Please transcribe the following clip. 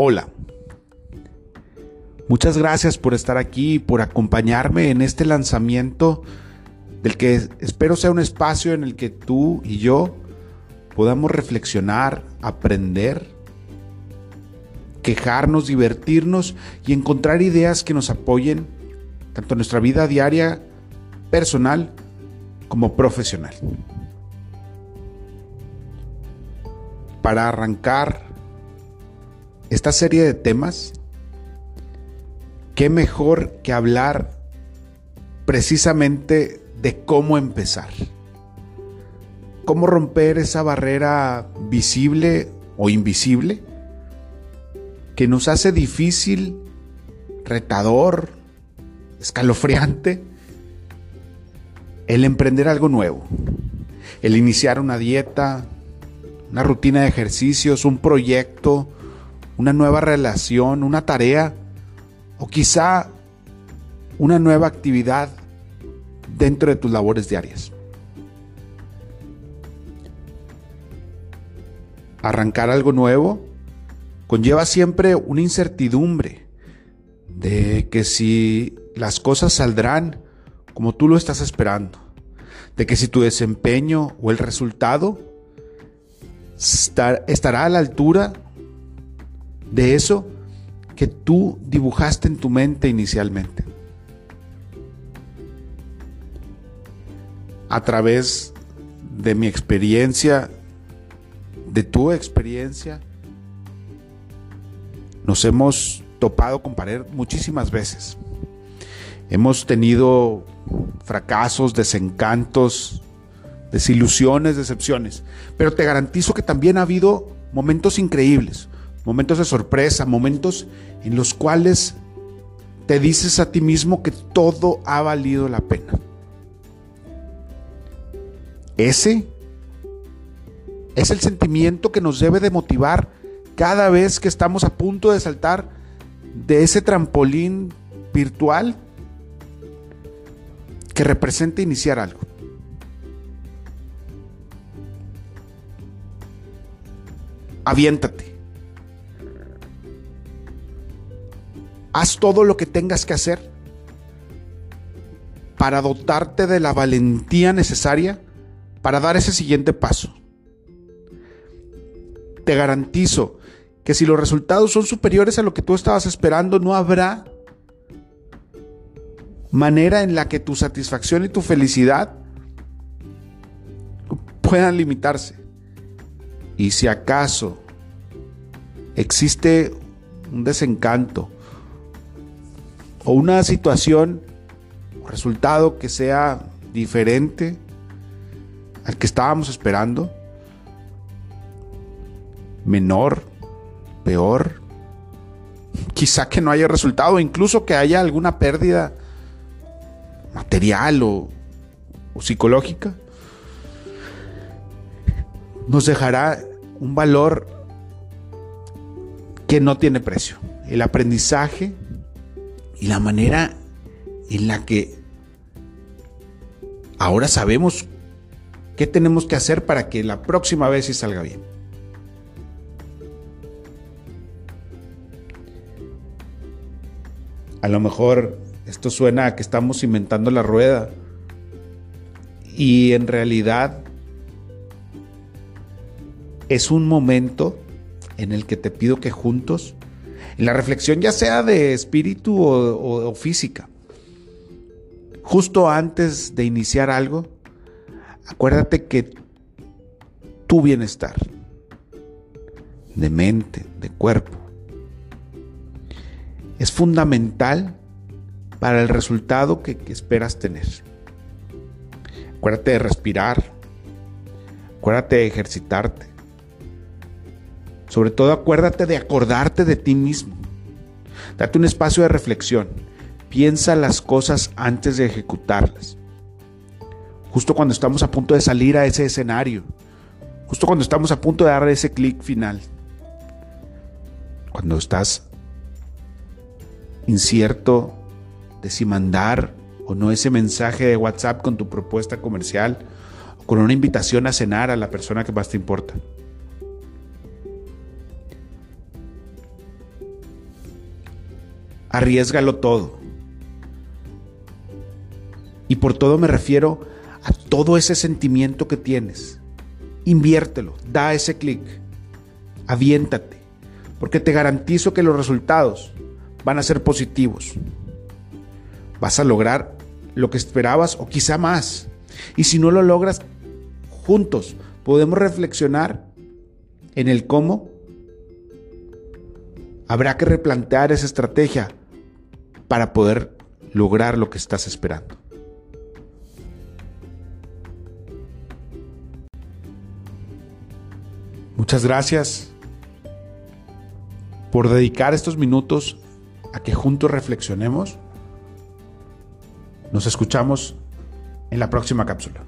Hola. Muchas gracias por estar aquí, por acompañarme en este lanzamiento del que espero sea un espacio en el que tú y yo podamos reflexionar, aprender, quejarnos, divertirnos y encontrar ideas que nos apoyen tanto en nuestra vida diaria, personal, como profesional. Para arrancar esta serie de temas, qué mejor que hablar precisamente de cómo empezar. Cómo romper esa barrera visible o invisible que nos hace difícil, retador, escalofriante el emprender algo nuevo, el iniciar una dieta, una rutina de ejercicios, un proyecto, una nueva relación, una tarea o quizá una nueva actividad dentro de tus labores diarias. Arrancar algo nuevo conlleva siempre una incertidumbre de que si las cosas saldrán como tú lo estás esperando, de que si tu desempeño o el resultado estará a la altura de eso que tú dibujaste en tu mente inicialmente. A través de mi experiencia, de tu experiencia, nos hemos topado con pared muchísimas veces. Hemos tenido fracasos, desencantos, desilusiones, decepciones, pero te garantizo que también ha habido momentos increíbles, momentos de sorpresa, momentos en los cuales te dices a ti mismo que todo ha valido la pena. Ese es el sentimiento que nos debe de motivar cada vez que estamos a punto de saltar de ese trampolín virtual que representa iniciar algo. Aviéntate. Haz todo lo que tengas que hacer para dotarte de la valentía necesaria para dar ese siguiente paso. Te garantizo que si los resultados son superiores a lo que tú estabas esperando, no habrá manera en la que tu satisfacción y tu felicidad puedan limitarse. Y si acaso existe un desencanto o una situación o resultado que sea diferente al que estábamos esperando, menor, peor, quizá que no haya resultado, incluso que haya alguna pérdida material o, psicológica, nos dejará un valor que no tiene precio. El aprendizaje y la manera en la que ahora sabemos qué tenemos que hacer para que la próxima vez sí salga bien. A lo mejor esto suena a que estamos inventando la rueda. Y en realidad es un momento en el que te pido que juntos, la reflexión ya sea de espíritu o, física, justo antes de iniciar algo, acuérdate que tu bienestar de mente, de cuerpo, es fundamental para el resultado que, esperas tener. Acuérdate de respirar, acuérdate de ejercitarte. Sobre todo acuérdate de acordarte de ti mismo. Date un espacio de reflexión. Piensa las cosas antes de ejecutarlas. Justo cuando estamos a punto de salir a ese escenario. Justo cuando estamos a punto de dar ese clic final. Cuando estás incierto de si mandar o no ese mensaje de WhatsApp con tu propuesta comercial o con una invitación a cenar a la persona que más te importa. Arriesgalo todo. Y por todo me refiero a todo ese sentimiento que tienes. Inviértelo, da ese clic, aviéntate, porque te garantizo que los resultados van a ser positivos. Vas a lograr lo que esperabas o quizá más. Y si no lo logras, juntos podemos reflexionar en el cómo habrá que replantear esa estrategia para poder lograr lo que estás esperando. Muchas gracias por dedicar estos minutos a que juntos reflexionemos. Nos escuchamos en la próxima cápsula.